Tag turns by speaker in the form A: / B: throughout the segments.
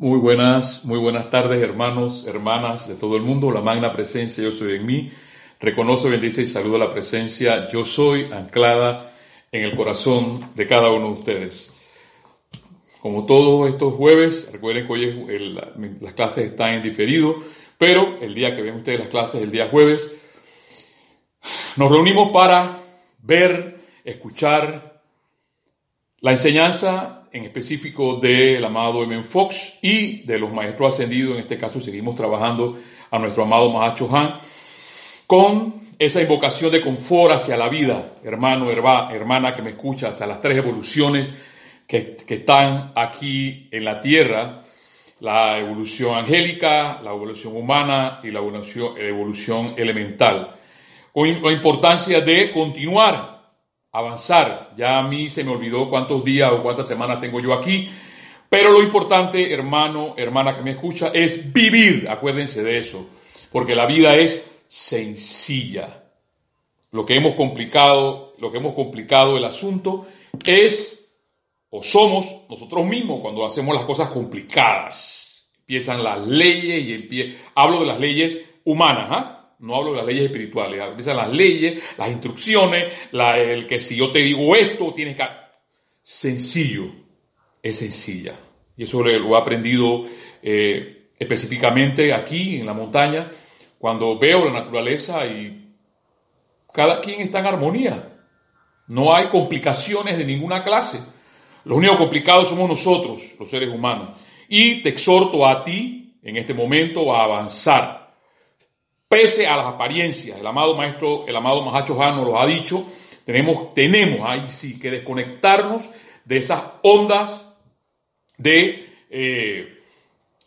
A: Muy buenas, muy buenas tardes, hermanos, hermanas de todo el mundo. La magna presencia, yo soy en mí. Reconoce, bendice y saluda la presencia, yo soy anclada en el corazón de cada uno de ustedes. Como todos estos jueves, recuerden que hoy las clases están en diferido, pero el día que ven ustedes las clases, el día jueves, nos reunimos para ver, escuchar la enseñanza en específico del amado M. Fox y de los maestros ascendidos, en este caso seguimos trabajando a nuestro amado Mahacho Han, con esa invocación de confort hacia la vida, hermano, hermana que me escucha, hacia las tres evoluciones que, están aquí en la tierra, la evolución angélica, la evolución humana y la evolución, evolución elemental, con la importancia de continuar avanzar. Ya a mí se me olvidó cuántos días o cuántas semanas tengo yo aquí, pero lo importante, hermano, hermana que me escucha, es vivir. Acuérdense de eso, porque la vida es sencilla. Lo que hemos complicado, lo que hemos complicado el asunto es o somos nosotros mismos cuando hacemos las cosas complicadas. Empiezan las leyes y empie... hablo de las leyes humanas, ¿ah? No hablo de las leyes espirituales, empiezan las leyes, las instrucciones, el que si yo te digo esto, tienes que... Sencillo, es sencilla. Y eso lo he aprendido eh, específicamente aquí en la montaña, cuando veo la naturaleza y cada quien está en armonía. No hay complicaciones de ninguna clase. Los únicos complicados somos nosotros, los seres humanos. Y te exhorto a ti, en este momento, a avanzar pese a las apariencias. El amado maestro, el amado Mahacho Han nos lo ha dicho, tenemos, tenemos ahí sí que desconectarnos de esas ondas de, eh,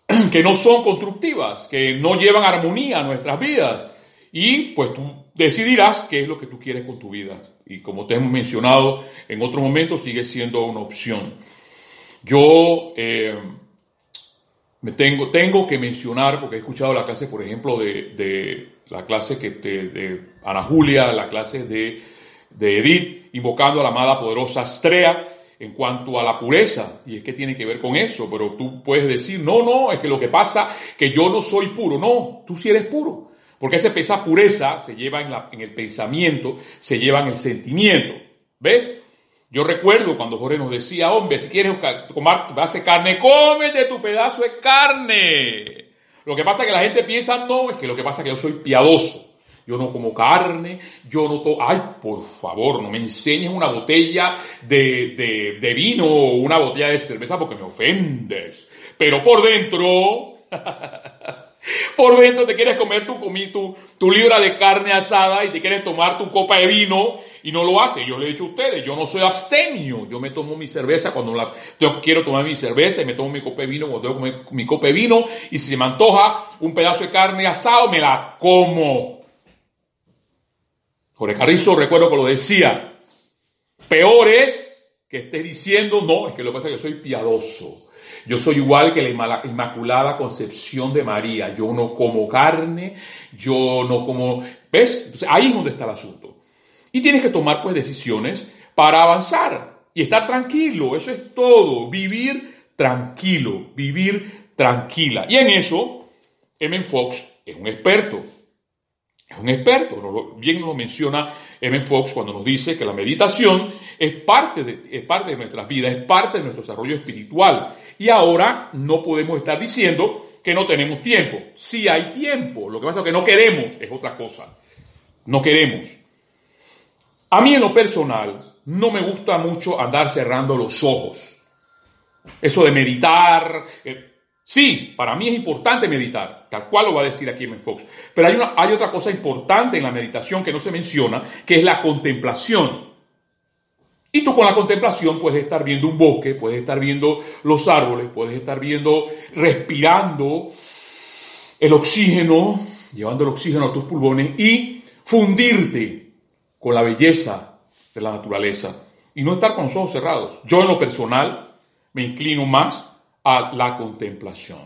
A: que no son constructivas, que no llevan armonía a nuestras vidas. Y pues tú decidirás qué es lo que tú quieres con tu vida. Y como te hemos mencionado en otros momentos, sigue siendo una opción. Yo eh, me tengo, tengo que mencionar, porque he escuchado la clase, por ejemplo, de, la clase que de, Ana Julia, la clase de, de Edith, invocando a la amada poderosa Astrea en cuanto a la pureza, y es que tiene que ver con eso, pero tú puedes decir, no, no, es que lo que pasa que yo no soy puro, no, tú sí eres puro, porque esa pureza se lleva en, la, en el pensamiento, se lleva en el sentimiento, ¿ves? Yo recuerdo cuando Jorge nos decía, hombre, si quieres comer de carne, de tu pedazo de carne. Lo que pasa es que la gente piensa, no, es que lo que pasa es que yo soy piadoso. Yo no como carne, yo no tomo... Ay, por favor, no me enseñes una botella de, de, de vino o una botella de cerveza porque me ofendes. Pero por dentro... Por dentro te quieres comer tu, tu, tu libra de carne asada y te quieres tomar tu copa de vino y no lo hace. Yo le he dicho a ustedes, yo no soy abstemio. Yo me tomo mi cerveza cuando la, yo quiero tomar mi cerveza y me tomo mi copa de vino cuando tengo mi copa de vino y si se me antoja un pedazo de carne asado, me la como. Jorge Carrizo recuerdo que lo decía. Peor es que estés diciendo, no, es que lo que pasa es que soy piadoso. Yo soy igual que la Inmaculada Concepción de María. Yo no como carne, yo no como... ¿Ves? Entonces ahí es donde está el asunto. Y tienes que tomar pues decisiones para avanzar y estar tranquilo. Eso es todo. Vivir tranquilo, vivir tranquila. Y en eso, M. Fox es un experto. Es un experto, bien lo menciona M. Fox cuando nos dice que la meditación es parte, de, es parte de nuestras vidas, es parte de nuestro desarrollo espiritual. Y ahora no podemos estar diciendo que no tenemos tiempo. Sí hay tiempo, lo que pasa es que no queremos, es otra cosa. No queremos. A mí en lo personal no me gusta mucho andar cerrando los ojos. Eso de meditar, eh, Sí, para mí es importante meditar, tal cual lo va a decir aquí en Fox. Pero hay, una, hay otra cosa importante en la meditación que no se menciona, que es la contemplación. Y tú con la contemplación puedes estar viendo un bosque, puedes estar viendo los árboles, puedes estar viendo, respirando el oxígeno, llevando el oxígeno a tus pulmones y fundirte con la belleza de la naturaleza y no estar con los ojos cerrados. Yo en lo personal me inclino más a la contemplación.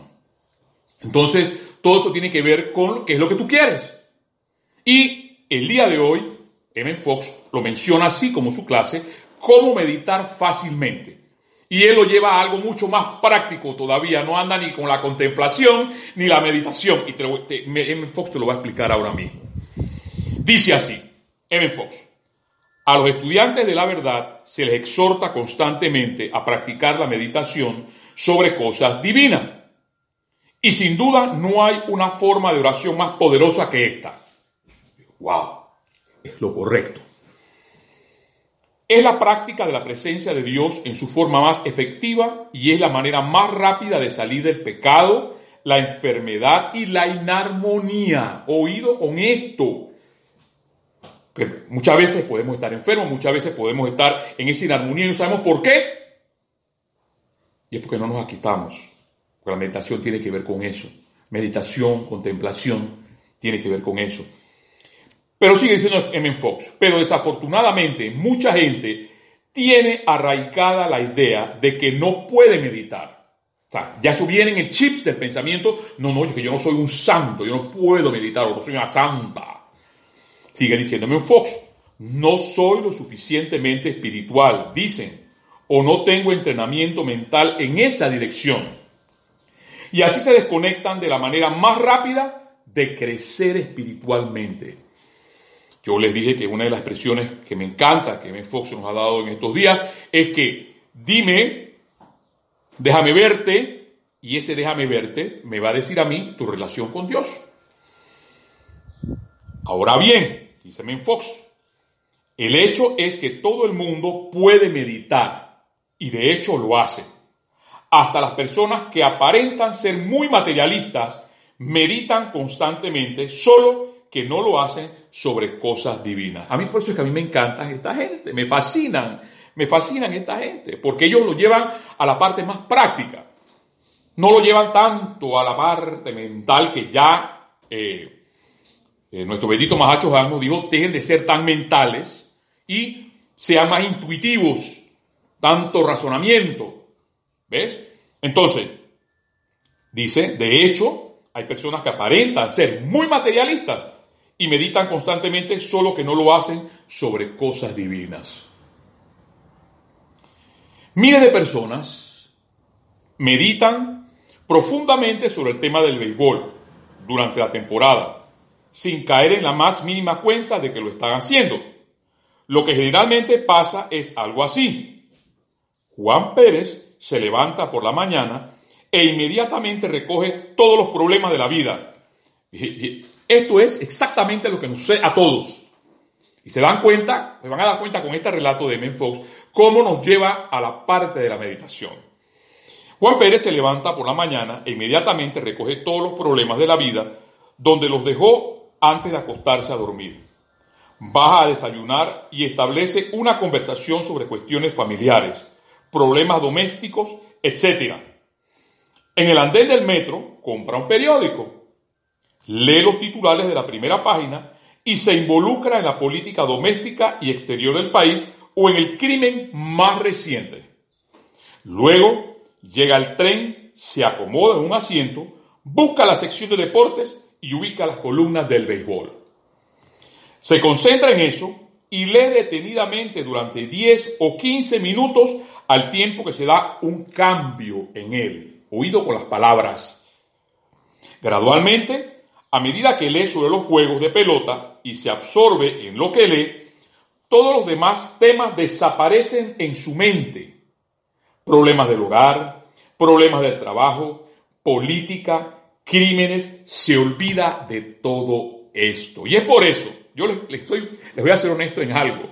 A: Entonces, todo esto tiene que ver con qué es lo que tú quieres. Y el día de hoy, M. Fox lo menciona así como su clase, cómo meditar fácilmente. Y él lo lleva a algo mucho más práctico todavía. No anda ni con la contemplación ni la meditación. Y te M. Fox te lo va a explicar ahora mismo. Dice así, M. Fox. A los estudiantes de la verdad se les exhorta constantemente a practicar la meditación sobre cosas divinas. Y sin duda no hay una forma de oración más poderosa que esta. ¡Wow! Es lo correcto. Es la práctica de la presencia de Dios en su forma más efectiva y es la manera más rápida de salir del pecado, la enfermedad y la inarmonía. Oído con esto. Muchas veces podemos estar enfermos, muchas veces podemos estar en esa inarmonía y no sabemos por qué. Y es porque no nos aquitamos. Porque la meditación tiene que ver con eso. Meditación, contemplación, tiene que ver con eso. Pero sigue diciendo M. Fox, pero desafortunadamente mucha gente tiene arraigada la idea de que no puede meditar. O sea, ya eso viene en el chip del pensamiento, no, no, que yo no soy un santo, yo no puedo meditar, o no soy una santa. Sigue diciéndome Fox, no soy lo suficientemente espiritual, dicen, o no tengo entrenamiento mental en esa dirección. Y así se desconectan de la manera más rápida de crecer espiritualmente. Yo les dije que una de las expresiones que me encanta, que Ben Fox nos ha dado en estos días, es que dime, déjame verte, y ese déjame verte me va a decir a mí tu relación con Dios. Ahora bien, dice Ben Fox, el hecho es que todo el mundo puede meditar, y de hecho lo hace. Hasta las personas que aparentan ser muy materialistas meditan constantemente solo que no lo hacen sobre cosas divinas. A mí por eso es que a mí me encantan esta gente, me fascinan, me fascinan esta gente, porque ellos lo llevan a la parte más práctica. No lo llevan tanto a la parte mental que ya eh, eh, nuestro bendito Mahacho nos dijo, dejen de ser tan mentales y sean más intuitivos, tanto razonamiento. ¿Ves? Entonces, dice, de hecho, hay personas que aparentan ser muy materialistas, y meditan constantemente, solo que no lo hacen sobre cosas divinas. Miles de personas meditan profundamente sobre el tema del béisbol durante la temporada, sin caer en la más mínima cuenta de que lo están haciendo. Lo que generalmente pasa es algo así. Juan Pérez se levanta por la mañana e inmediatamente recoge todos los problemas de la vida. Esto es exactamente lo que nos sucede a todos. Y se dan cuenta, se van a dar cuenta con este relato de Men Fox, cómo nos lleva a la parte de la meditación. Juan Pérez se levanta por la mañana e inmediatamente recoge todos los problemas de la vida donde los dejó antes de acostarse a dormir. Baja a desayunar y establece una conversación sobre cuestiones familiares, problemas domésticos, etc. En el andén del metro compra un periódico lee los titulares de la primera página y se involucra en la política doméstica y exterior del país o en el crimen más reciente. Luego llega el tren, se acomoda en un asiento, busca la sección de deportes y ubica las columnas del béisbol. Se concentra en eso y lee detenidamente durante 10 o 15 minutos al tiempo que se da un cambio en él, oído con las palabras. Gradualmente a medida que lee sobre los juegos de pelota y se absorbe en lo que lee, todos los demás temas desaparecen en su mente. Problemas del hogar, problemas del trabajo, política, crímenes, se olvida de todo esto. Y es por eso, yo les, estoy, les voy a ser honesto en algo.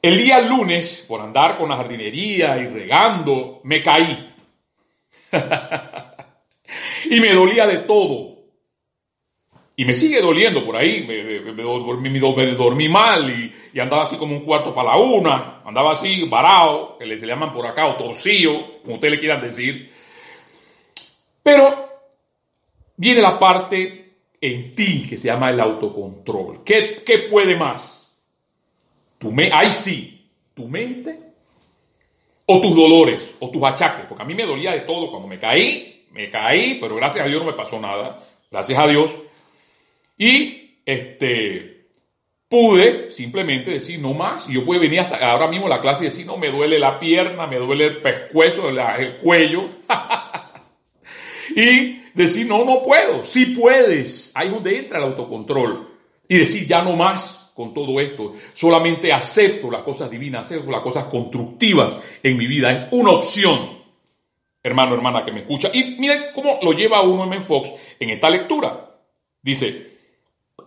A: El día lunes, por andar con la jardinería y regando, me caí. y me dolía de todo. Y me sigue doliendo por ahí, me, dormí, mal y, andaba así como un cuarto para la una, andaba así varado, que le, se le llaman por acá, o torcido, como ustedes le quieran decir. Pero viene la parte en ti que se llama el autocontrol. ¿Qué, qué puede más? Tu me, ahí sí, tu mente o tus dolores o tus achaques, porque a mí me dolía de todo cuando me caí, me caí, pero gracias a Dios no me pasó nada, gracias a Dios y este, pude simplemente decir no más. Y yo pude venir hasta ahora mismo a la clase y decir, no, me duele la pierna, me duele el pescuezo, el cuello. y decir, no, no puedo. Sí puedes. Ahí es donde entra el autocontrol. Y decir, ya no más con todo esto. Solamente acepto las cosas divinas, acepto las cosas constructivas en mi vida. Es una opción, hermano, hermana que me escucha. Y miren cómo lo lleva uno M. Fox en esta lectura. Dice,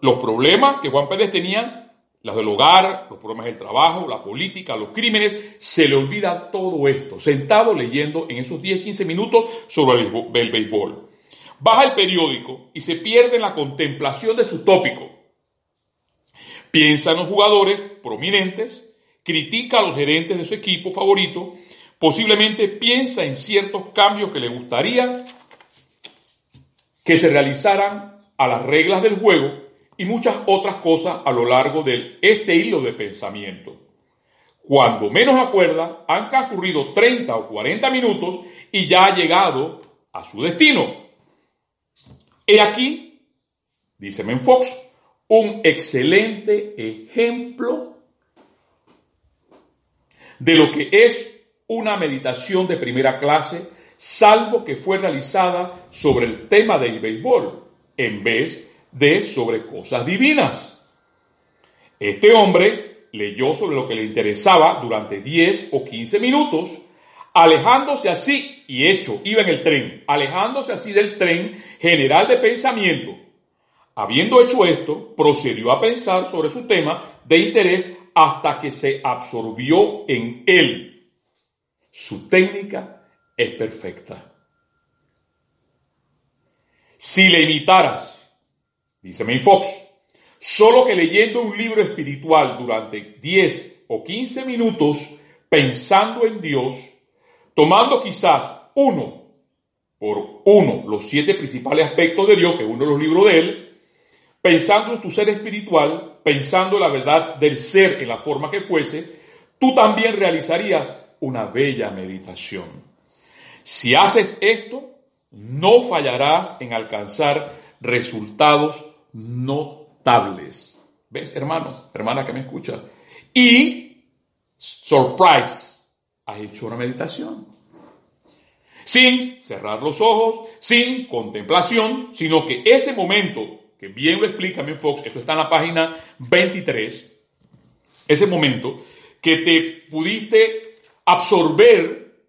A: los problemas que Juan Pérez tenía, los del hogar, los problemas del trabajo, la política, los crímenes, se le olvida todo esto, sentado leyendo en esos 10, 15 minutos sobre el, béisbol. Baja el periódico y se pierde en la contemplación de su tópico Piensa en los jugadores prominentes, critica a los gerentes de su equipo favorito, posiblemente piensa en ciertos cambios que le gustaría que se realizaran a las reglas del juego y muchas otras cosas a lo largo de este hilo de pensamiento. Cuando menos acuerda, han transcurrido 30 o 40 minutos y ya ha llegado a su destino. He aquí, dice Menfox, un excelente ejemplo de lo que es una meditación de primera clase, salvo que fue realizada sobre el tema del béisbol, en vez de sobre cosas divinas. Este hombre leyó sobre lo que le interesaba durante 10 o 15 minutos, alejándose así, y hecho, iba en el tren, alejándose así del tren general de pensamiento, Habiendo hecho esto, procedió a pensar sobre su tema de interés hasta que se absorbió en él. Su técnica es perfecta. Si le imitaras, dice May Fox, solo que leyendo un libro espiritual durante 10 o 15 minutos, pensando en Dios, tomando quizás uno por uno los siete principales aspectos de Dios, que uno los libros de él, pensando en tu ser espiritual, pensando en la verdad del ser en la forma que fuese, tú también realizarías una bella meditación. Si haces esto, no fallarás en alcanzar resultados notables. ¿Ves, hermano, hermana que me escucha? Y, surprise, has hecho una meditación. Sin cerrar los ojos, sin contemplación, sino que ese momento que bien lo explica mi Fox, esto está en la página 23, ese momento que te pudiste absorber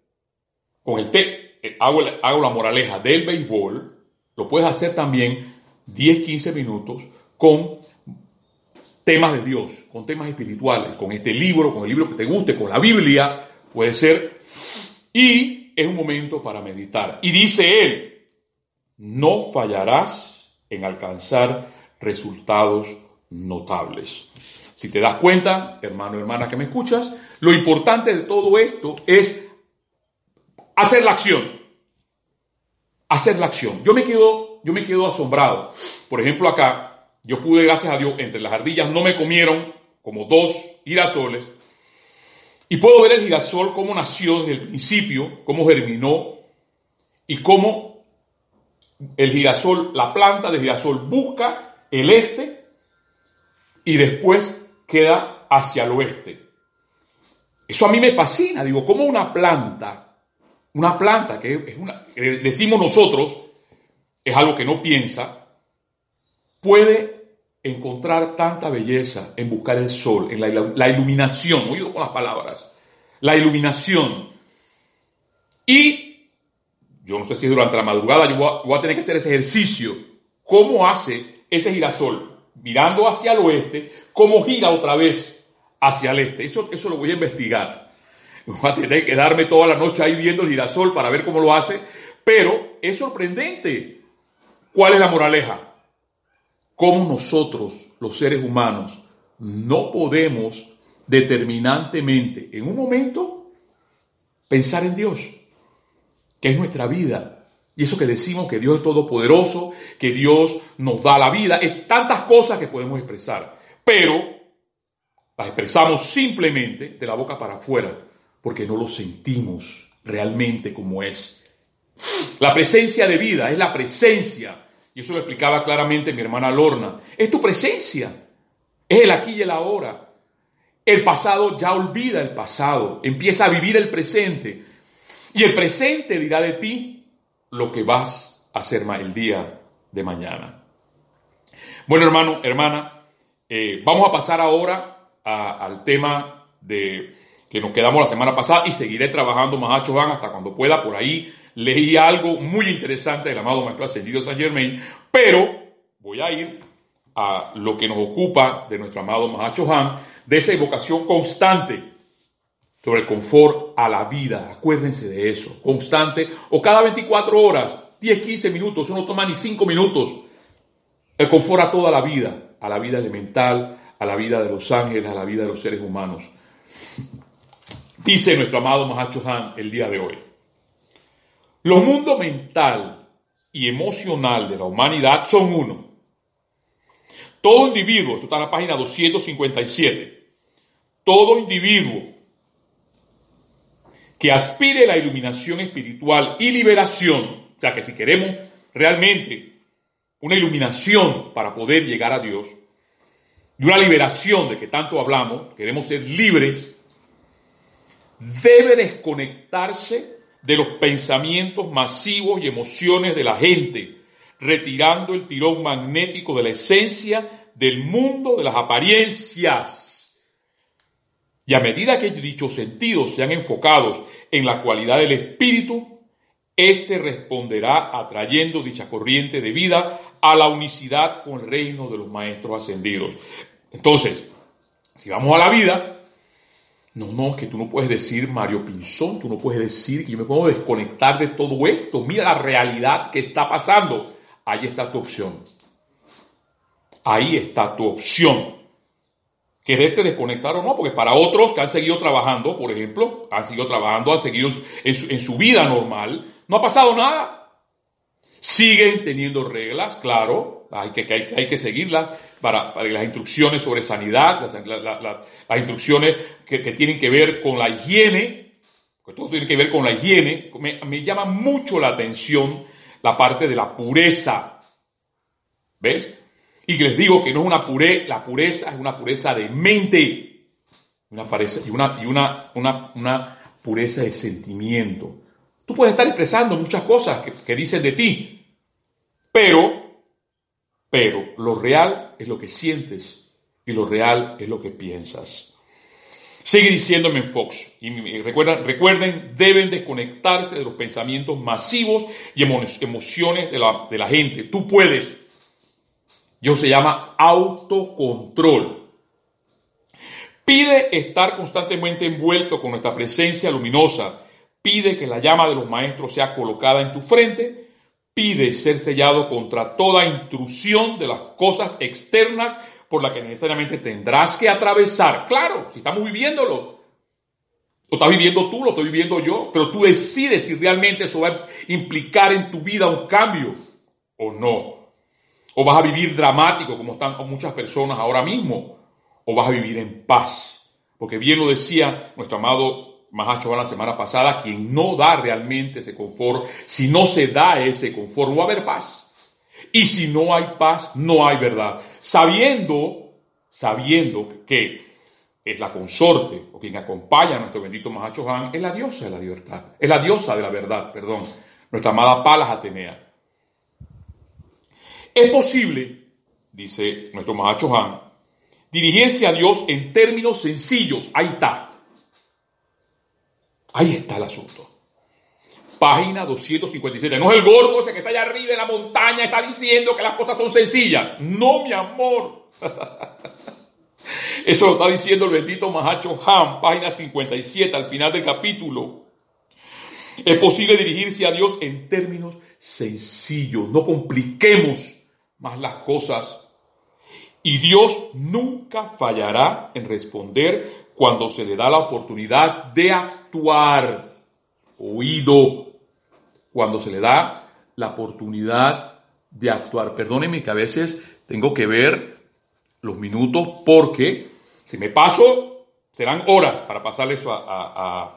A: con el té, eh, hago, hago la moraleja del béisbol, lo puedes hacer también 10, 15 minutos con temas de Dios, con temas espirituales, con este libro, con el libro que te guste, con la Biblia, puede ser. Y es un momento para meditar. Y dice él, no fallarás en alcanzar resultados notables. Si te das cuenta, hermano, hermana que me escuchas, lo importante de todo esto es hacer la acción. Hacer la acción. Yo me quedo, yo me quedo asombrado. Por ejemplo, acá, yo pude, gracias a Dios, entre las ardillas no me comieron como dos girasoles. Y puedo ver el girasol cómo nació desde el principio, cómo germinó y cómo el girasol, la planta de girasol busca el este y después queda hacia el oeste. Eso a mí me fascina, digo, como una planta, una planta que es una, decimos nosotros, es algo que no piensa, puede encontrar tanta belleza en buscar el sol, en la, la iluminación, oído con las palabras, la iluminación. Y yo no sé si durante la madrugada yo voy a, tener que hacer ese ejercicio. ¿Cómo hace ese girasol? Mirando hacia el oeste, ¿cómo gira otra vez hacia el este? Eso, eso lo voy a investigar. Voy a tener que darme toda la noche ahí viendo el girasol para ver cómo lo hace. Pero es sorprendente. ¿Cuál es la moraleja? Cómo nosotros, los seres humanos, no podemos determinantemente en un momento pensar en Dios que es nuestra vida. Y eso que decimos que Dios es todopoderoso, que Dios nos da la vida, es tantas cosas que podemos expresar, pero las expresamos simplemente de la boca para afuera, porque no lo sentimos realmente como es. La presencia de vida es la presencia, y eso lo explicaba claramente mi hermana Lorna, es tu presencia, Es el aquí y el ahora. El pasado ya olvida el pasado, empieza a vivir el presente. Y el presente dirá de ti lo que vas a hacer el día de mañana. Bueno, hermano, hermana, eh, vamos a pasar ahora al tema de que nos quedamos la semana pasada y seguiré trabajando más Van hasta cuando pueda. Por ahí leí algo muy interesante del amado Maestro Ascendido San Germain, pero voy a ir a lo que nos ocupa de nuestro amado Mahacho Han, de esa evocación constante sobre el confort a la vida. Acuérdense de eso, constante, o cada 24 horas, 10, 15 minutos, eso no toma ni 5 minutos. El confort a toda la vida, a la vida elemental, a la vida de los ángeles, a la vida de los seres humanos. Dice nuestro amado Mahacho Han el día de hoy. Los mundos mental y emocional de la humanidad son uno. Todo individuo, esto está en la página 257, todo individuo que aspire a la iluminación espiritual y liberación, sea que si queremos realmente una iluminación para poder llegar a Dios, y una liberación de que tanto hablamos, queremos ser libres, debe desconectarse de los pensamientos masivos y emociones de la gente, retirando el tirón magnético de la esencia del mundo de las apariencias. Y a medida que dichos sentidos sean enfocados en la cualidad del espíritu, éste responderá atrayendo dicha corriente de vida a la unicidad con el reino de los maestros ascendidos. Entonces, si vamos a la vida, no, no, que tú no puedes decir Mario Pinzón, tú no puedes decir que yo me puedo desconectar de todo esto. Mira la realidad que está pasando. Ahí está tu opción. Ahí está tu opción. Quererte desconectar o no, porque para otros que han seguido trabajando, por ejemplo, han seguido trabajando, han seguido en su, en su vida normal, no ha pasado nada. Siguen teniendo reglas, claro, hay que, hay, que seguirlas, para, las instrucciones sobre sanidad, las, instrucciones que, tienen que ver con la higiene, que todo tiene que ver con la higiene, me, llama mucho la atención la parte de la pureza. ¿Ves? Y les digo que no es una pureza, la pureza es una pureza de mente, una pureza, y, una, y una, una, una pureza de sentimiento. Tú puedes estar expresando muchas cosas que, que dicen de ti, pero pero lo real es lo que sientes y lo real es lo que piensas. Sigue diciéndome en Fox. Y recuerden, recuerden, deben desconectarse de los pensamientos masivos y emociones de la, de la gente. Tú puedes. Yo se llama autocontrol. Pide estar constantemente envuelto con nuestra presencia luminosa. Pide que la llama de los maestros sea colocada en tu frente pide ser sellado contra toda intrusión de las cosas externas por las que necesariamente tendrás que atravesar. Claro, si estamos viviéndolo. Lo estás viviendo tú, lo estoy viviendo yo, pero tú decides si realmente eso va a implicar en tu vida un cambio o no. O vas a vivir dramático como están muchas personas ahora mismo, o vas a vivir en paz. Porque bien lo decía nuestro amado Mahacho la semana pasada, quien no da realmente ese confort, si no se da ese confort, no va a haber paz. Y si no hay paz, no hay verdad. Sabiendo, sabiendo que es la consorte o quien acompaña a nuestro bendito Mahacho Han, es la diosa de la libertad, es la diosa de la verdad, perdón, nuestra amada Palas Atenea. Es posible, dice nuestro Mahacho Han, dirigirse a Dios en términos sencillos, ahí está, Ahí está el asunto. Página 257. No es el gordo ese que está allá arriba en la montaña, está diciendo que las cosas son sencillas. No, mi amor. Eso lo está diciendo el bendito Mahacho Ham, página 57, al final del capítulo. Es posible dirigirse a Dios en términos sencillos. No compliquemos más las cosas. Y Dios nunca fallará en responder cuando se le da la oportunidad de actuar. Oído. Cuando se le da la oportunidad de actuar. Perdónenme que a veces tengo que ver los minutos porque si me paso serán horas para pasarle eso a,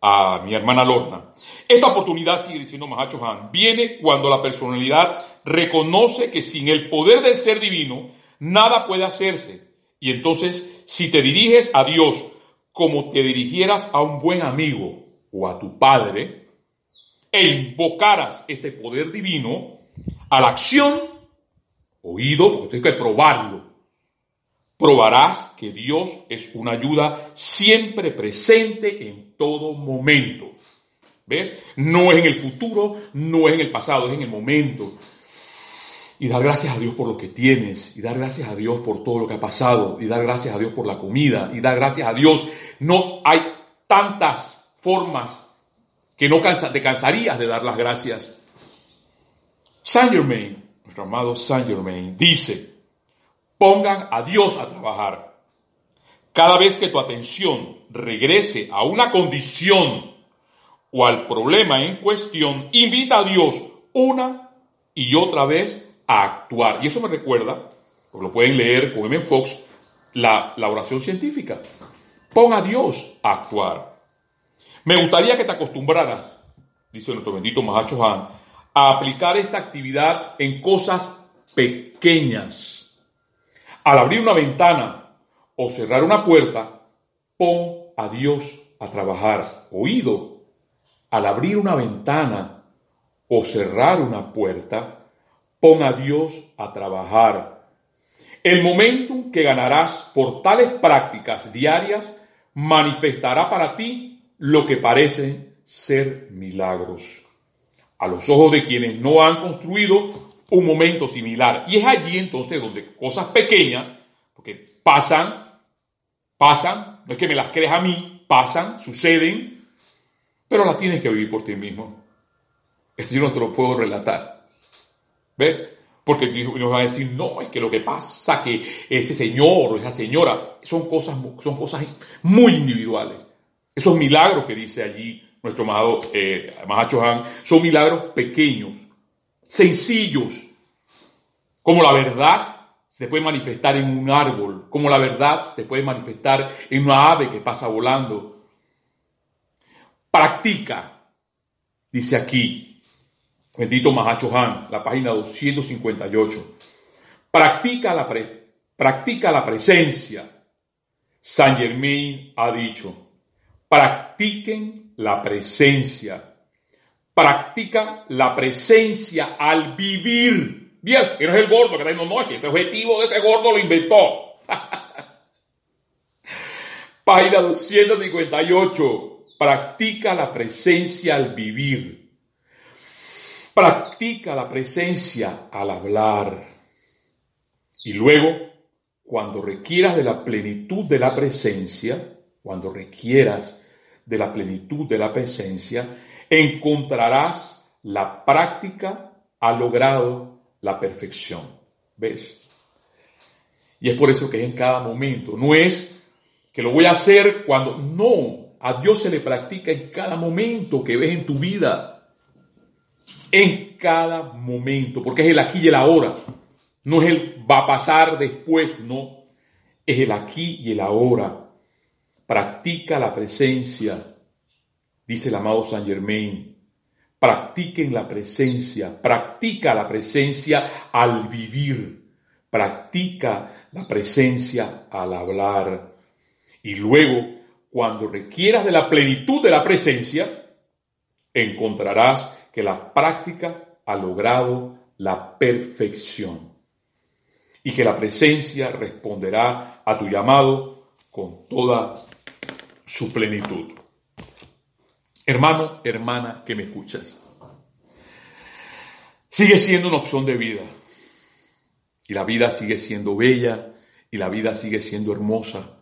A: a, mi hermana Lorna. Esta oportunidad, sigue diciendo Mahacho Han, viene cuando la personalidad reconoce que sin el poder del ser divino nada puede hacerse Y entonces, si te diriges a Dios como te dirigieras a un buen amigo o a tu padre, e invocaras este poder divino a la acción, oído, porque tienes que probarlo, probarás que Dios es una ayuda siempre presente en todo momento. ¿Ves? No es en el futuro, no es en el pasado, es en el momento. Y dar gracias a Dios por lo que tienes, y dar gracias a Dios por todo lo que ha pasado, y dar gracias a Dios por la comida, y dar gracias a Dios. No hay tantas formas que no te cansarías de dar las gracias. Saint Germain, nuestro amado Saint Germain, dice, pongan a Dios a trabajar. Cada vez que tu atención regrese a una condición o al problema en cuestión, invita a Dios una y otra vez a actuar. Y eso me recuerda, lo pueden leer con M. Fox, la, la oración científica. Pon a Dios a actuar. Me gustaría que te acostumbraras, dice nuestro bendito Mahacho Han, a aplicar esta actividad en cosas pequeñas. Al abrir una ventana o cerrar una puerta, pon a Dios a trabajar. Oído. Al abrir una ventana o cerrar una puerta, pon a Dios a trabajar. El momento que ganarás por tales prácticas diarias manifestará para ti lo que parecen ser milagros. A los ojos de quienes no han construido un momento similar. Y es allí entonces donde cosas pequeñas, porque pasan, pasan, no es que me las creas a mí, pasan, suceden, pero las tienes que vivir por ti mismo. Esto yo no te lo puedo relatar. Porque nos va a decir, no, es que lo que pasa que ese señor o esa señora son cosas, son cosas muy individuales. Esos milagros que dice allí nuestro amado eh, Mahacho Han son milagros pequeños, sencillos, como la verdad se puede manifestar en un árbol, como la verdad se puede manifestar en una ave que pasa volando. Practica, dice aquí, bendito Mahacho Han, la página 258. Practica la, practica la presencia. San Germain ha dicho, practiquen la presencia. Practica la presencia al vivir. Bien, que no es el gordo que está diciendo, no, es que ese objetivo de ese gordo lo inventó. Página 258. Practica la presencia al vivir. Practica la presencia al hablar. Y luego, cuando requieras de la plenitud de la presencia, cuando requieras de la plenitud de la presencia, encontrarás la práctica ha logrado la perfección. ¿Ves? Y es por eso que es en cada momento. No es que lo voy a hacer cuando... No, a Dios se le practica en cada momento que ves en tu vida. En cada momento, porque es el aquí y el ahora. No es el va a pasar después, no. Es el aquí y el ahora practica la presencia, dice el amado San Germain. Practiquen la presencia, practica la presencia al vivir, practica la presencia al hablar. Y luego, cuando requieras de la plenitud de la presencia, encontrarás que la práctica ha logrado la perfección y que la presencia responderá a tu llamado con toda su plenitud. Hermano, hermana que me escuchas, sigue siendo una opción de vida. Y la vida sigue siendo bella y la vida sigue siendo hermosa.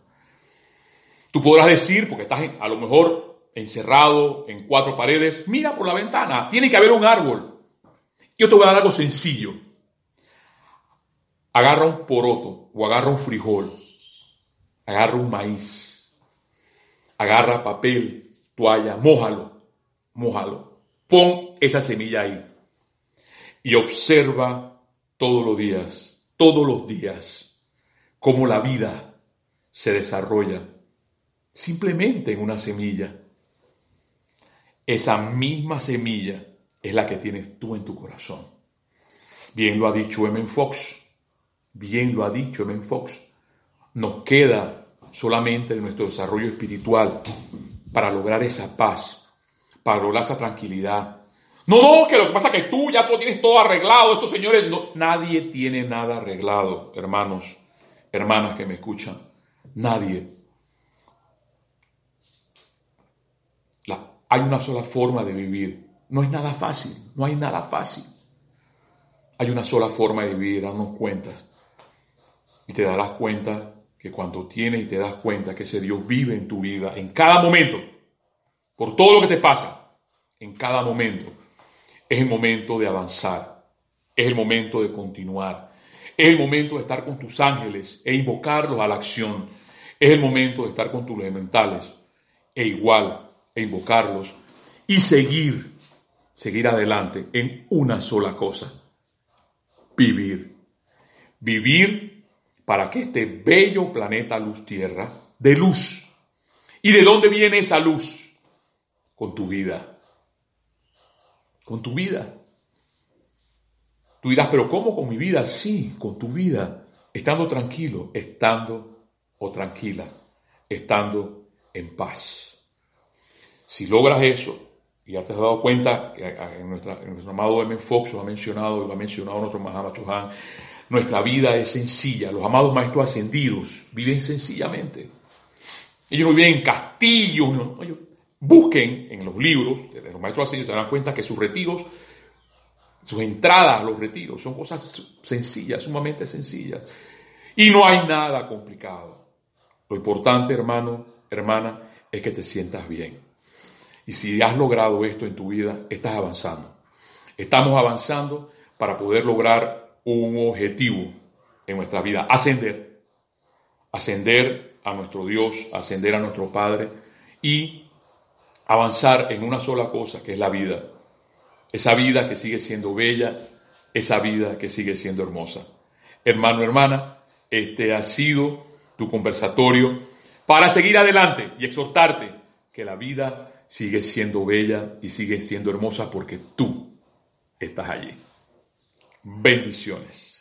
A: Tú podrás decir, porque estás a lo mejor encerrado en cuatro paredes, mira por la ventana, tiene que haber un árbol. Yo te voy a dar algo sencillo. Agarra un poroto o agarra un frijol, agarra un maíz agarra papel, toalla, mójalo, mójalo. Pon esa semilla ahí y observa todos los días, todos los días, cómo la vida se desarrolla simplemente en una semilla. Esa misma semilla es la que tienes tú en tu corazón. Bien lo ha dicho M. Fox, bien lo ha dicho M. Fox. nos queda solamente nuestro desarrollo espiritual para lograr esa paz, para lograr esa tranquilidad. No, no, que lo que pasa es que tú ya tú tienes todo arreglado, estos señores, no, nadie tiene nada arreglado, hermanos, hermanas que me escuchan, nadie. Hay una sola forma de vivir, no es nada fácil, no hay nada fácil. Hay una sola forma de vivir, darnos cuentas. Y te darás cuenta que cuando tienes y te das cuenta que ese Dios vive en tu vida, en cada momento, por todo lo que te pasa, en cada momento, es el momento de avanzar, es el momento de continuar, es el momento de estar con tus ángeles e invocarlos a la acción, es el momento de estar con tus elementales e igual e invocarlos y seguir, seguir adelante en una sola cosa, vivir. Vivir para que este bello planeta luz tierra de luz. ¿Y de dónde viene esa luz? Con tu vida. Con tu vida. Tú dirás, pero ¿cómo con mi vida? Sí, con tu vida. Estando tranquilo, estando o tranquila, estando en paz. Si logras eso, y ya te has dado cuenta que en, nuestro amado M. Fox lo ha mencionado y lo ha mencionado nuestro Mahama Chohan, nuestra vida es sencilla. Los amados maestros ascendidos viven sencillamente. Ellos no viven en castillos. busquen en los libros de los maestros ascendidos, se darán cuenta que sus retiros, sus entradas a los retiros son cosas sencillas, sumamente sencillas. Y no hay nada complicado. Lo importante, hermano, hermana, es que te sientas bien. Y si has logrado esto en tu vida, estás avanzando. Estamos avanzando para poder lograr un objetivo en nuestra vida, ascender. Ascender a nuestro Dios, ascender a nuestro Padre y avanzar en una sola cosa, que es la vida. Esa vida que sigue siendo bella, esa vida que sigue siendo hermosa. Hermano, hermana, este ha sido tu conversatorio para seguir adelante y exhortarte que la vida sigue siendo bella y sigue siendo hermosa porque tú estás allí. Bendiciones.